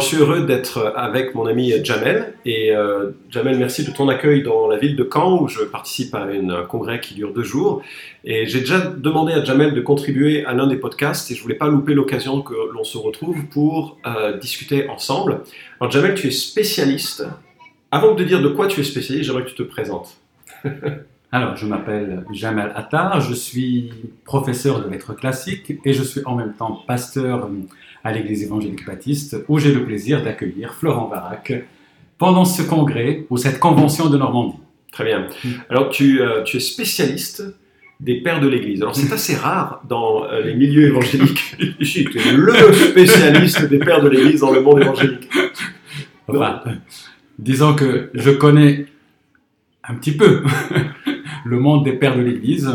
je suis heureux d'être avec mon ami Jamel. Et euh, Jamel, merci de ton accueil dans la ville de Caen où je participe à un congrès qui dure deux jours. Et j'ai déjà demandé à Jamel de contribuer à l'un des podcasts et je voulais pas louper l'occasion que l'on se retrouve pour euh, discuter ensemble. Alors, Jamel, tu es spécialiste. Avant de dire de quoi tu es spécialiste, j'aimerais que tu te présentes. Alors, je m'appelle Jamel Attar, je suis professeur de lettres classiques et je suis en même temps pasteur à l'église évangélique baptiste où j'ai le plaisir d'accueillir Florent Varac pendant ce congrès ou cette convention de Normandie. Très bien. Alors, tu, euh, tu es spécialiste des pères de l'Église. Alors, c'est assez rare dans euh, les milieux évangéliques. tu es le spécialiste des pères de l'Église dans le monde évangélique. Enfin, disons que je connais un petit peu le monde des pères de l'Église.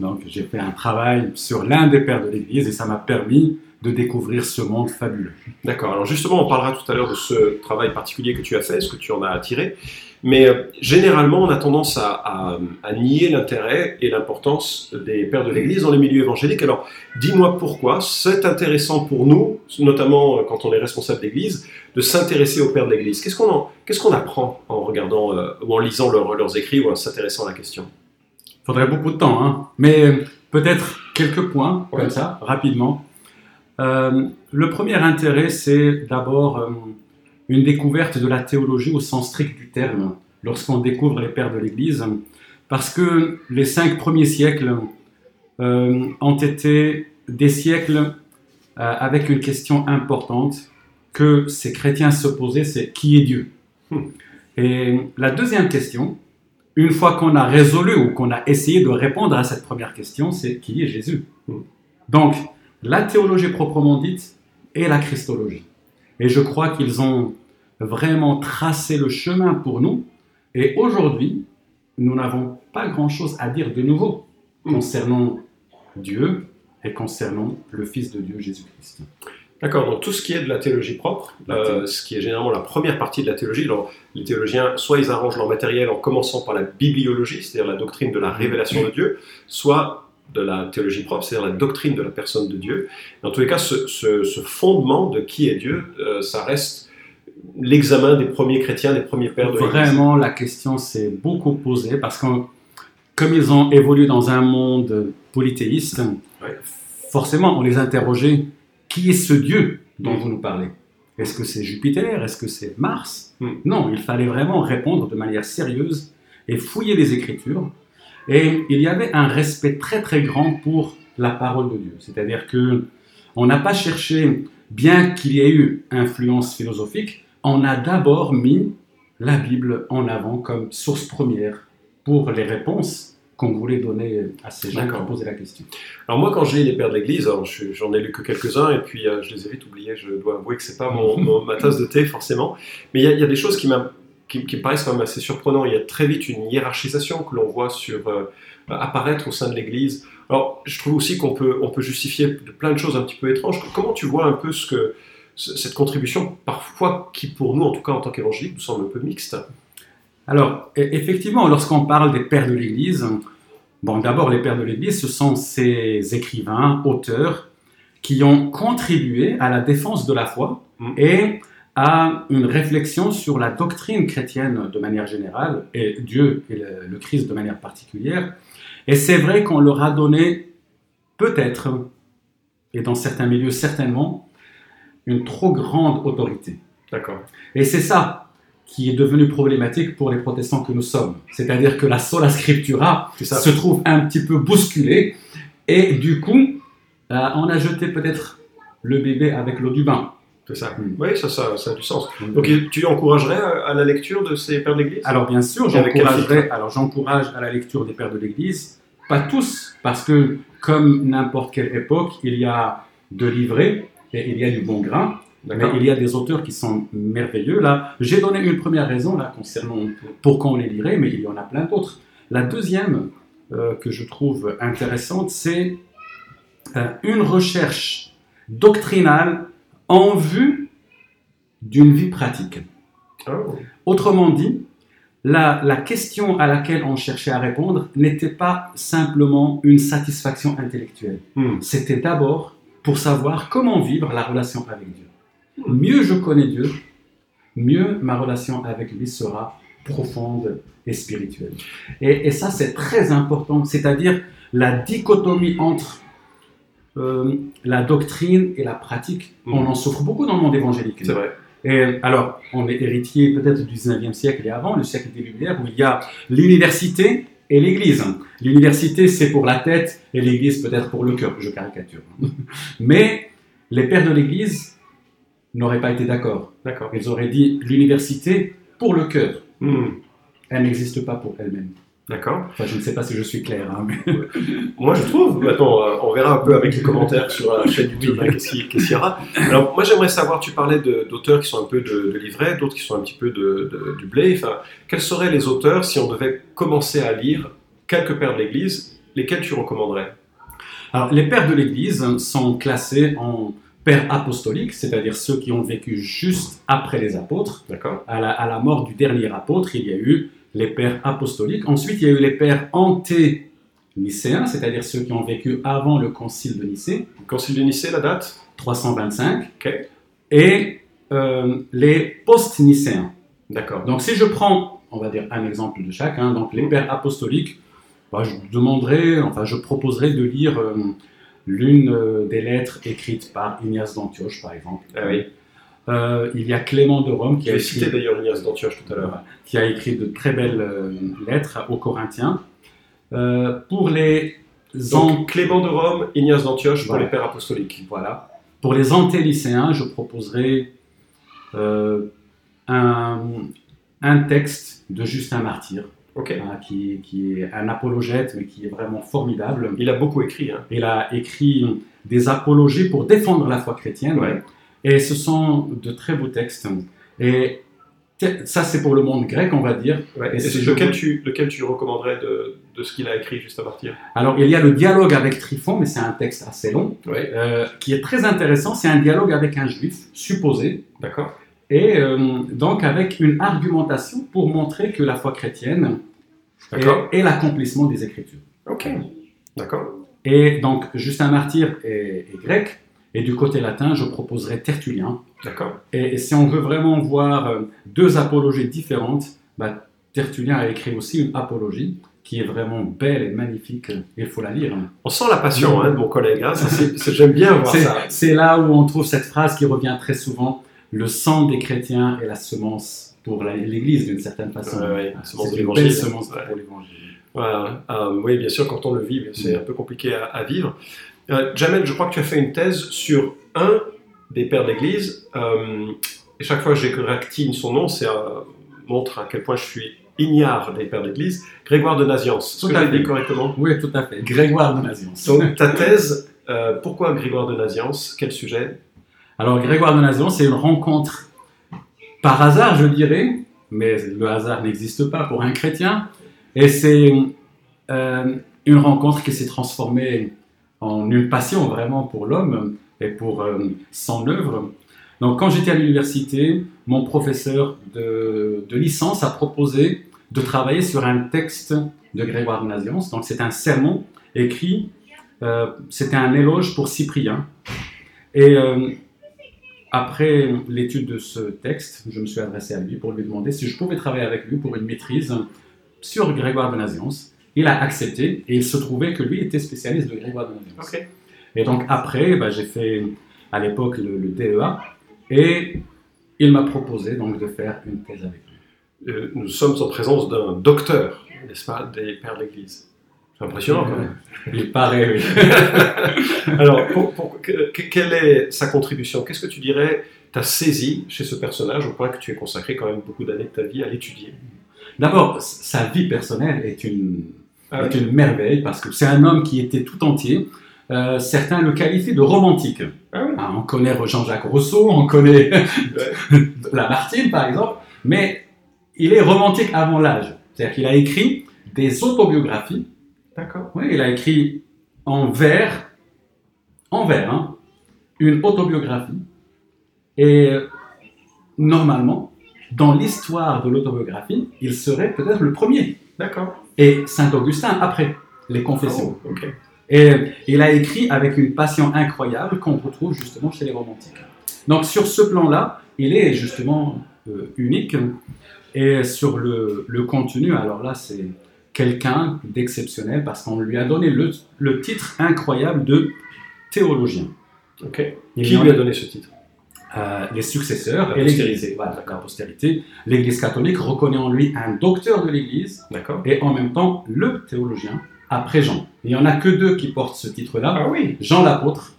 Donc, j'ai fait un travail sur l'un des pères de l'Église et ça m'a permis de découvrir ce monde fabuleux. D'accord. Alors justement, on parlera tout à l'heure de ce travail particulier que tu as fait, ce que tu en as attiré. Mais euh, généralement, on a tendance à, nier l'intérêt et l'importance des pères de l'Église dans les milieux évangéliques. Alors, dis-moi pourquoi c'est intéressant pour nous, notamment euh, quand on est responsable d'Église, de s'intéresser aux pères de l'Église. Qu'est-ce qu'on qu'est-ce qu'on apprend en regardant euh, ou en lisant leurs écrits ou en s'intéressant à la question? Faudrait beaucoup de temps, hein. mais peut-être quelques points comme ça, rapidement. Euh, le premier intérêt, c'est d'abord euh, une découverte de la théologie au sens strict du terme, lorsqu'on découvre les pères de l'Église, parce que les cinq premiers siècles euh, ont été des siècles avec une question importante que ces chrétiens se posaient, c'est qui est Dieu? Et la deuxième question, une fois qu'on a résolu ou qu'on a essayé de répondre à cette première question, c'est qui est Jésus Donc, la théologie proprement dite et la christologie. Et je crois qu'ils ont vraiment tracé le chemin pour nous. Et aujourd'hui, nous n'avons pas grand-chose à dire de nouveau concernant Dieu et concernant le Fils de Dieu Jésus-Christ. D'accord, donc tout ce qui est de la théologie propre, euh, ce qui est généralement la première partie de la théologie, alors, les théologiens, soit ils arrangent leur matériel en commençant par la bibliologie, c'est-à-dire la doctrine de la révélation de Dieu, soit de la théologie propre, c'est-à-dire la doctrine de la personne de Dieu. Dans tous les cas, ce, fondement de qui est Dieu, euh, ça reste l'examen des premiers chrétiens, des premiers pères de l'Église. Vraiment, la question s'est beaucoup posée parce que comme ils ont évolué dans un monde polythéiste, forcément, on les interrogeait qui est ce Dieu dont vous nous parlez? Est-ce que c'est Jupiter? Est-ce que c'est Mars? Mm. Non, il fallait vraiment répondre de manière sérieuse et fouiller les Écritures et il y avait un respect très très grand pour la parole de Dieu. C'est-à-dire que on n'a pas cherché, bien qu'il y ait eu influence philosophique, on a d'abord mis la Bible en avant comme source première pour les réponses qu'on voulait donner à ces gens qui ont posé la question. Alors moi, quand j'ai les pères de l'Église, j'en ai lu que quelques-uns et puis euh, je les ai vite oubliés. Je dois avouer que c'est pas mon, ma tasse de thé forcément, mais il y, y, a des choses qui m'ont qui, me paraissent quand même assez surprenants. Il y a très vite une hiérarchisation que l'on voit sur, euh, apparaître au sein de l'Église. Alors, je trouve aussi qu'on peut, on peut justifier plein de choses un petit peu étranges. Comment tu vois un peu ce que, cette contribution, parfois, qui pour nous, en tout cas en tant qu'évangélique, nous semble un peu mixte? Alors, e-, effectivement, lorsqu'on parle des pères de l'Église, bon, d'abord, les pères de l'Église, ce sont ces écrivains, auteurs, qui ont contribué à la défense de la foi mm. et à une réflexion sur la doctrine chrétienne de manière générale, et Dieu et le, Christ de manière particulière. Et c'est vrai qu'on leur a donné peut-être, et dans certains milieux certainement, une trop grande autorité. D'accord. Et c'est ça qui est devenu problématique pour les protestants que nous sommes. C'est-à-dire que la sola scriptura se trouve un petit peu bousculée, et du coup, euh, on a jeté peut-être le bébé avec l'eau du bain. C'est ça. Mm. Oui, ça, ça, ça, a du sens. Mm. Donc, tu encouragerais à, la lecture de ces pères de l'Église? Alors, bien sûr, j'encouragerais. Alors, j'encourage à la lecture des pères de l'Église. Pas tous, parce que comme n'importe quelle époque, il y a de livrets et il y a du bon grain. Mais il y a des auteurs qui sont merveilleux. Là, j'ai donné une première raison là concernant pourquoi on les lirait, mais il y en a plein d'autres. La deuxième euh, que je trouve intéressante, c'est euh, une recherche doctrinale en vue d'une vie pratique. Oh. Autrement dit, la, la question à laquelle on cherchait à répondre n'était pas simplement une satisfaction intellectuelle. Hmm. C'était d'abord pour savoir comment vivre la relation avec Dieu. Mieux je connais Dieu, mieux ma relation avec lui sera profonde et spirituelle. Et, et ça, c'est très important, c'est-à-dire la dichotomie entre euh, la doctrine et la pratique. Mhm. On en souffre beaucoup dans le monde évangélique. C'est vrai. Et alors, on est héritier peut-être du 19e siècle et avant, le siècle des Lumières, où il y a l'université et l'église. L'université, c'est pour la tête et l'église peut-être pour le cœur, je caricature. Mais les pères de l'église n'auraient pas été d'accord. D'accord. Ils auraient dit l'université pour le cœur. Hmm. Elle n'existe pas pour elle-même. D'accord. Enfin, je ne sais pas si je suis clair. hein, mais- Moi, je trouve. Attends, euh, on verra un peu avec les commentaires sur la chaîne YouTube hein, qu'est-ce qu'il qu'il y aura. Alors, moi, j'aimerais savoir. Tu parlais d'auteurs qui sont un peu de, de livret, d'autres qui sont un petit peu de, de- du blé. Enfin, quels seraient les auteurs si on devait commencer à lire quelques pères de l'Église Lesquels tu recommanderais? Alors, les pères de l'Église sont classés en pères apostoliques, c'est-à-dire ceux qui ont vécu juste après les apôtres. D'accord. À la, à la mort du dernier apôtre, il y a eu les pères apostoliques. Ensuite, il y a eu les pères anté-nicéens, c'est-à-dire ceux qui ont vécu avant le concile de Nicée, Concile de Nicée, la date? 325, Ok. et euh, les post-nicéens. D'accord. Donc, si je prends, on va dire un exemple de chacun, donc les pères apostoliques, bah, je demanderai, enfin, je proposerai de lire euh, l'une euh, des lettres écrites par Ignace d'Antioche, par exemple. Ah oui. Euh, il y a Clément de Rome qui a écrit, cité d'ailleurs Ignace d'Antioche tout à l'heure. qui a écrit de très belles euh, lettres aux Corinthiens. Euh, pour les an- Donc, Clément de Rome, Ignace d'Antioche pour Voilà. les pères apostoliques. voilà. Pour les antélycéens, je proposerai euh, un, un texte de Justin Martyr, Hein, qui, qui est un apologète, mais qui est vraiment formidable. Il a beaucoup écrit. Hein. Il a écrit des apologies pour défendre la foi chrétienne. Ouais. Et ce sont de très beaux textes. Et ça, c'est pour le monde grec, on va dire. Ouais. Et c'est lequel, tu, lequel tu recommanderais de, de ce qu'il a écrit juste à partir? Alors, il y a le dialogue avec Tryphon, mais c'est un texte assez long, Ouais. euh, qui est très intéressant. C'est un dialogue avec un juif, supposé, D'accord. et euh, donc avec une argumentation pour montrer que la foi chrétienne Est l'accomplissement des Écritures. Ok. D'accord. Et donc, Justin Martyr est, est grec, et du côté latin, je proposerai Tertullien. D'accord. Et, et si on veut vraiment voir euh, deux apologies différentes, bah, Tertullien a écrit aussi une apologie qui est vraiment belle et magnifique. Il faut la lire. On sent la passion hein, de mon collègue. hein. J'aime bien voir ça. C'est là où on trouve cette phrase qui revient très souvent le sang des chrétiens est la semence pour l'Église d'une certaine façon. Ouais, ouais, la semence de C'est une l'évangile. belle semence Ouais. pour l'Évangile. Voilà. Euh, oui, bien sûr, quand on le vit, c'est un peu compliqué à, à vivre. Euh, Jamel, je crois que tu as fait une thèse sur un des pères de l'Église. Euh, et chaque fois que j'égractine son nom, ça montre à quel point je suis ignare des pères de l'Église. Grégoire de Naziance. Tout à fait. correctement? Oui, tout à fait. Grégoire de Naziance. Donc, ta thèse, euh, pourquoi Grégoire de Naziance Quel sujet? Alors, Grégoire de Naziance, c'est une rencontre par hasard, je dirais, mais le hasard n'existe pas pour un chrétien. Et c'est euh, une rencontre qui s'est transformée en une passion vraiment pour l'homme et pour euh, son œuvre. Donc, quand j'étais à l'université, mon professeur de, licence a proposé de travailler sur un texte de Grégoire de Naziance. Donc, c'est un sermon écrit, euh, c'était un éloge pour Cyprien. Et après l'étude de ce texte, je me suis adressé à lui pour lui demander si je pouvais travailler avec lui pour une maîtrise sur Grégoire de Naziance. Il a accepté et il se trouvait que lui était spécialiste de Grégoire de Naziance. Ok. Et donc après, bah, j'ai fait à l'époque le, le DEA et il m'a proposé donc de faire une thèse avec lui. Euh, Nous sommes en présence d'un docteur, n'est-ce pas, des pères de l'Église. C'est impressionnant quand même. Il paraît, oui. Alors, pour- pour- quelle est sa contribution? Qu'est-ce que tu dirais tu as saisi chez ce personnage au point que tu es consacré quand même beaucoup d'années de ta vie à l'étudier? D'abord, sa vie personnelle est une, Ah est une merveille parce que c'est un homme qui était tout entier. Euh, certains le qualifient de romantique. Ah oui. Hein, on connaît Jean-Jacques Rousseau, on connaît Lamartine par exemple, mais il est romantique avant l'âge. C'est-à-dire qu'il a écrit des autobiographies. D'accord. Oui, il a écrit en vers, en vers, hein, une autobiographie. Et normalement, dans l'histoire de l'autobiographie, il serait peut-être le premier. D'accord. Et Saint Augustin après les confessions. Oh, ok. Et il a écrit avec une passion incroyable qu'on retrouve justement chez les romantiques. Donc sur ce plan-là, il est justement euh, unique. Et sur le, le contenu, alors là, c'est quelqu'un d'exceptionnel parce qu'on lui a donné le, le titre incroyable de théologien. Ok. Il Qui lui a donné ce titre? Euh, les successeurs La et postérité. l'Église. Voilà, la postérité. L'Église catholique reconnaît en lui un docteur de l'Église et en même temps le théologien après Jean. Il n'y en a que deux qui portent ce titre-là. Ah oui. Jean l'apôtre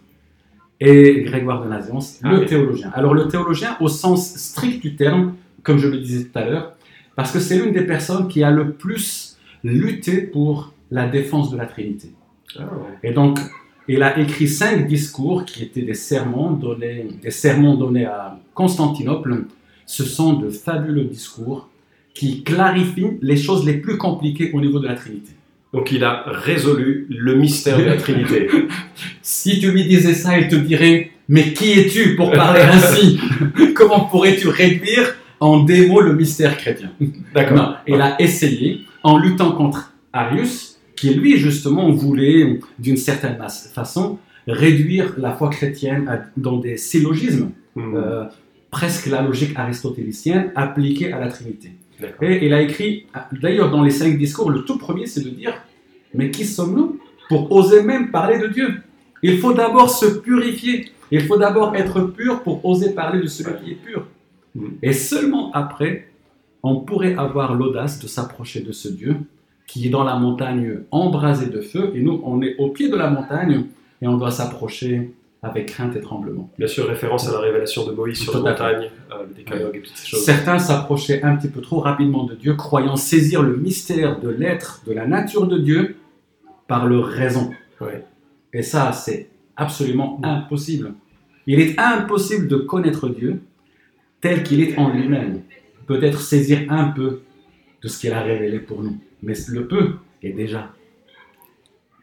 et Grégoire de Naziance, Ah le oui. théologien. Alors le théologien au sens strict du terme, comme je le disais tout à l'heure, parce que c'est l'une des personnes qui a le plus lutté pour la défense de la Trinité. Ah. Et donc, il a écrit cinq discours qui étaient des sermons donnés, des sermons donnés à Constantinople. Ce sont de fabuleux discours qui clarifient les choses les plus compliquées au niveau de la Trinité. Donc il a résolu le mystère de la Trinité. Si tu lui disais ça, il te dirait Mais qui es-tu pour parler ainsi? Comment pourrais-tu réduire en mots le mystère chrétien? D'accord. Il a essayé en luttant contre Arius, qui lui justement voulait, d'une certaine façon, réduire la foi chrétienne à- dans des syllogismes, Hmm. euh, presque la logique aristotélicienne appliquée à la Trinité. Et il a écrit, d'ailleurs dans les cinq discours, le tout premier c'est de dire, mais qui sommes-nous pour oser même parler de Dieu? Il faut d'abord se purifier, il faut d'abord être pur pour oser parler de celui qui est pur. Mhm. Et seulement après, on pourrait avoir l'audace de s'approcher de ce Dieu qui est dans la montagne embrasée de feu, et nous on est au pied de la montagne et on doit s'approcher avec crainte et tremblement. Bien sûr, référence à la révélation de Moïse sur Tout la montagne, euh, le décalogue et toutes ces choses. Certains s'approchaient un petit peu trop rapidement de Dieu, croyant saisir le mystère de l'être, de la nature de Dieu, par leur raison. Ouais. Et ça, c'est absolument impossible. Il est impossible de connaître Dieu tel qu'il est en lui-même. Peut-être saisir un peu de ce qu'il a révélé pour nous. Mais le peu est déjà,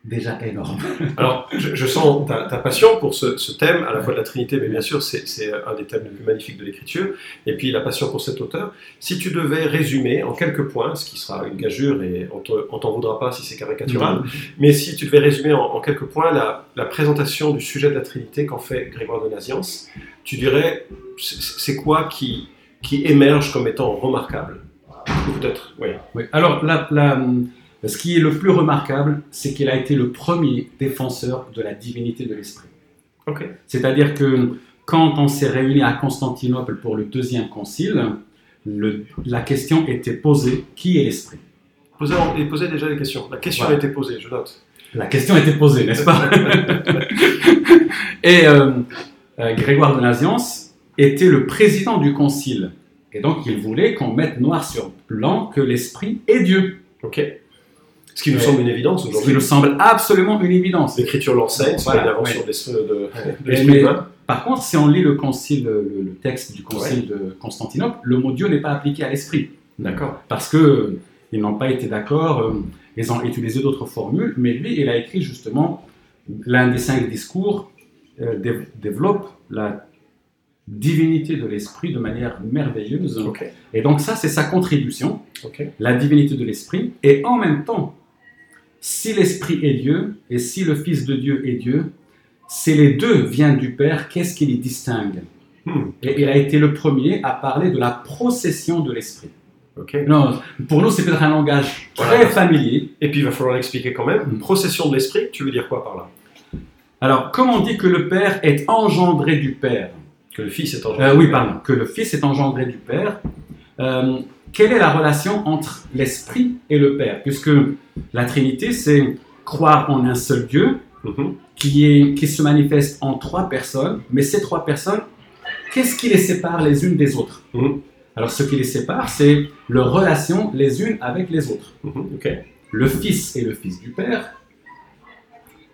déjà énorme. Alors, je, je sens ta, ta passion pour ce, ce thème, à la fois de la Trinité, mais bien sûr, c'est un des thèmes les plus magnifiques de l'écriture, et puis la passion pour cet auteur. Si tu devais résumer en quelques points, ce qui sera une gageure, et on on t'en voudra pas si c'est caricatural, mais si tu devais résumer en, en quelques points la, la présentation du sujet de la Trinité qu'en fait Grégoire de Naziance, tu dirais, c'est quoi qui, qui émerge comme étant remarquable Ou Peut-être, oui. Oui. Alors, la- la- ce qui est le plus remarquable, c'est qu'il a été le premier défenseur de la divinité de l'esprit. C'est-à-dire que quand on s'est réuni à Constantinople pour le deuxième concile, le- la question était posée qui est l'esprit? Et posez déjà des questions. La question Voilà. a été posée, je note. La question était posée, n'est-ce pas? Et euh, euh, Grégoire de Naziance était le président du concile. Et donc, il voulait qu'on mette noir sur blanc que l'esprit est Dieu. Ok. Ce qui nous Ouais. semble une évidence Ce qui aujourd'hui. nous semble absolument une évidence. L'écriture l'enseigne, c'est une invention de, l'esprit humain. Par contre, si on lit le concile, le, le texte du concile de Constantinople, le mot Dieu n'est pas appliqué à l'esprit. D'accord. Parce que euh, ils n'ont pas été d'accord, euh, ils ont utilisé d'autres formules, mais lui, il a écrit justement l'un des cinq discours euh, dé- développe la divinité de l'esprit de manière merveilleuse. Et donc ça, c'est sa contribution, la divinité de l'esprit, et en même temps, si l'esprit est Dieu et si le Fils de Dieu est Dieu, c'est les deux viennent du Père, qu'est-ce qui les distingue? Hmm. Et il a été le premier à parler de la procession de l'esprit. Non, pour nous, c'est peut-être un langage très Voilà. familier. Et puis il va falloir l'expliquer quand même. Hmm. Procession de l'esprit, tu veux dire quoi par là? Alors, comme on dit que le Père est engendré du Père? Que le Fils est en Euh, Oui, pardon, que le Fils est engendré du Père. euh, quelle est la relation entre l'Esprit et le Père? Puisque la Trinité, c'est croire en un seul Dieu Mhm. qui, est, qui se manifeste en trois personnes, mais ces trois personnes, qu'est-ce qui les sépare les unes des autres? Mhm. Alors, ce qui les sépare, c'est leur relation les unes avec les autres. Mhm. Le Fils est le Fils du Père,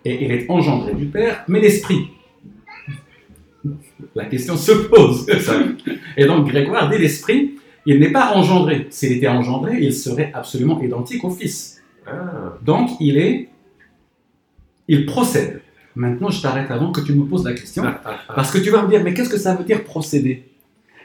et il est engendré du Père, mais l'Esprit. La question se pose. Et donc Grégoire dit l'Esprit, il n'est pas engendré. S'il était engendré, il serait absolument identique au Fils. Ah. Donc il est, il procède. Maintenant, je t'arrête avant que tu me poses la question, ah, ah. parce que tu vas me dire, mais qu'est-ce que ça veut dire procéder?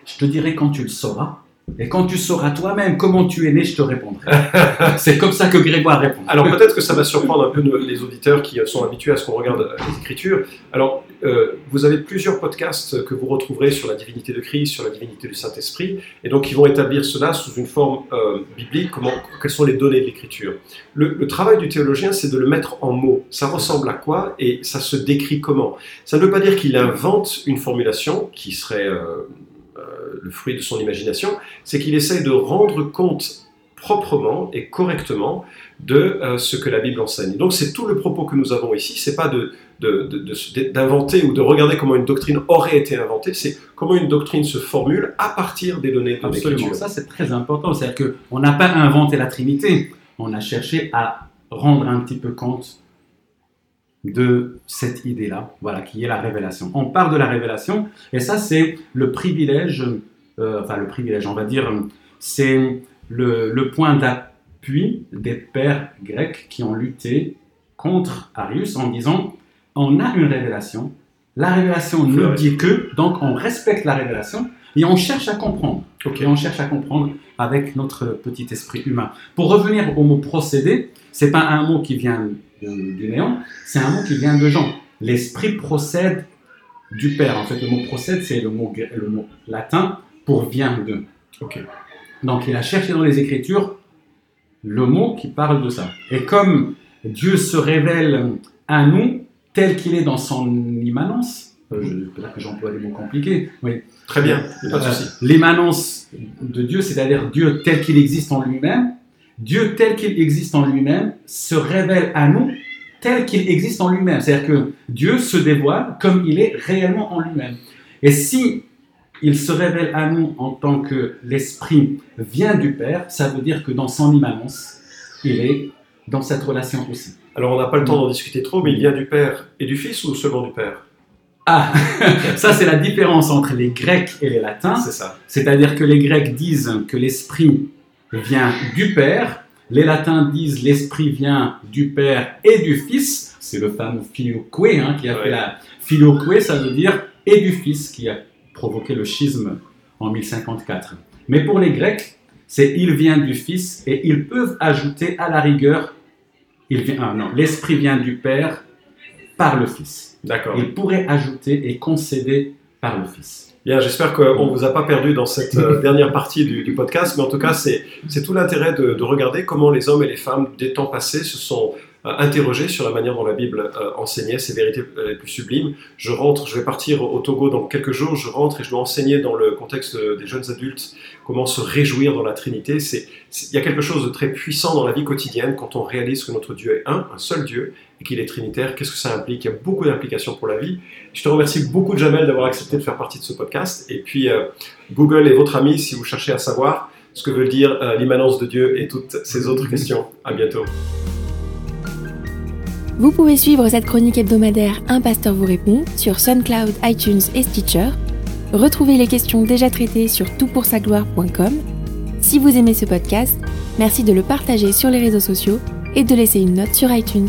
Je te dirai quand tu le sauras, Et quand tu sauras toi-même comment tu es né, je te répondrai. c'est comme ça que Grégoire répond. Alors peut-être que ça va surprendre un peu les auditeurs qui sont habitués à ce qu'on regarde les Écritures. Alors euh, vous avez plusieurs podcasts que vous retrouverez sur la divinité de Christ, sur la divinité du Saint-Esprit, et donc ils vont établir cela sous une forme euh, biblique, comment, quelles sont les données de l'Écriture? Le, le, travail du théologien, c'est de le mettre en mots. Ça ressemble à quoi et ça se décrit comment? Ça ne veut pas dire qu'il invente une formulation qui serait... Euh, le fruit de son imagination, c'est qu'il essaye de rendre compte proprement et correctement de euh, ce que la Bible enseigne. Donc c'est tout le propos que nous avons ici, c'est pas de, d'inventer ou de regarder comment une doctrine aurait été inventée, c'est comment une doctrine se formule à partir des données de Absolument, ça c'est très important, c'est-à-dire qu'on n'a pas inventé la Trinité, on a cherché à rendre un petit peu compte de cette idée-là, voilà, qui est la révélation. On part de la révélation, et ça c'est le privilège, euh, enfin le privilège, on va dire, c'est le, point d'appui des pères grecs qui ont lutté contre Arius en disant, on a une révélation, la révélation ne dit que, donc on respecte la révélation, et on cherche à comprendre. Et on cherche à comprendre avec notre petit esprit humain. Pour revenir au mot procédé, c'est pas un mot qui vient du néant, c'est un mot qui vient de Jean. L'esprit procède du Père. En fait, le mot procède, c'est le mot, le mot latin pour vient de. Donc, il a cherché dans les Écritures le mot qui parle de ça. Et comme Dieu se révèle à nous tel qu'il est dans son immanence, euh, je, que j'emploie des mots compliqués. Oui. Très bien, euh, L'immanence de Dieu, c'est-à-dire Dieu tel qu'il existe en lui-même, Dieu tel qu'il existe en lui-même se révèle à nous tel qu'il existe en lui-même. C'est-à-dire que Dieu se dévoile comme il est réellement en lui-même. Et si il se révèle à nous en tant que l'Esprit vient du Père, ça veut dire que dans son immanence, il est dans cette relation aussi. Alors on n'a pas le temps d'en discuter trop, mais il vient du Père et du Fils ou seulement du Père? Ah, ça c'est la différence entre les Grecs et les Latins. C'est ça. C'est-à-dire que les Grecs disent que l'Esprit vient du Père. Les latins disent l'esprit vient du Père et du Fils. C'est le fameux filioque hein, qui a fait la filioque, ça veut dire et du Fils qui a provoqué le schisme en 1054. Mais pour les Grecs, c'est il vient du Fils et ils peuvent ajouter à la rigueur il vient, ah non, l'esprit vient du Père par le Fils. D'accord. Ils pourraient ajouter et concéder par le Fils. Bien, j'espère qu'on ne vous a pas perdu dans cette euh, dernière partie du, podcast, mais en tout cas, c'est tout l'intérêt de, de, regarder comment les hommes et les femmes des temps passés se sont euh, interroger sur la manière dont la Bible euh, enseignait ces vérités les plus sublimes. Je rentre, je vais partir au Togo dans quelques jours, je rentre et je dois enseigner dans le contexte des jeunes adultes comment se réjouir dans la Trinité. C'est, il y a quelque chose de très puissant dans la vie quotidienne quand on réalise que notre Dieu est un, un seul Dieu, et qu'il est trinitaire. Qu'est-ce que ça implique? Il y a beaucoup d'implications pour la vie. Je te remercie beaucoup, Jamel, d'avoir accepté de faire partie de ce podcast. Et puis, Google est votre ami si vous cherchez à savoir ce que veut dire l'immanence de Dieu et toutes ces autres questions. À bientôt. Vous pouvez suivre cette chronique hebdomadaire Un pasteur vous répond sur SoundCloud, iTunes et Stitcher. Retrouvez les questions déjà traitées sur toutpoursagloire.com. Si vous aimez ce podcast, merci de le partager sur les réseaux sociaux et de laisser une note sur iTunes.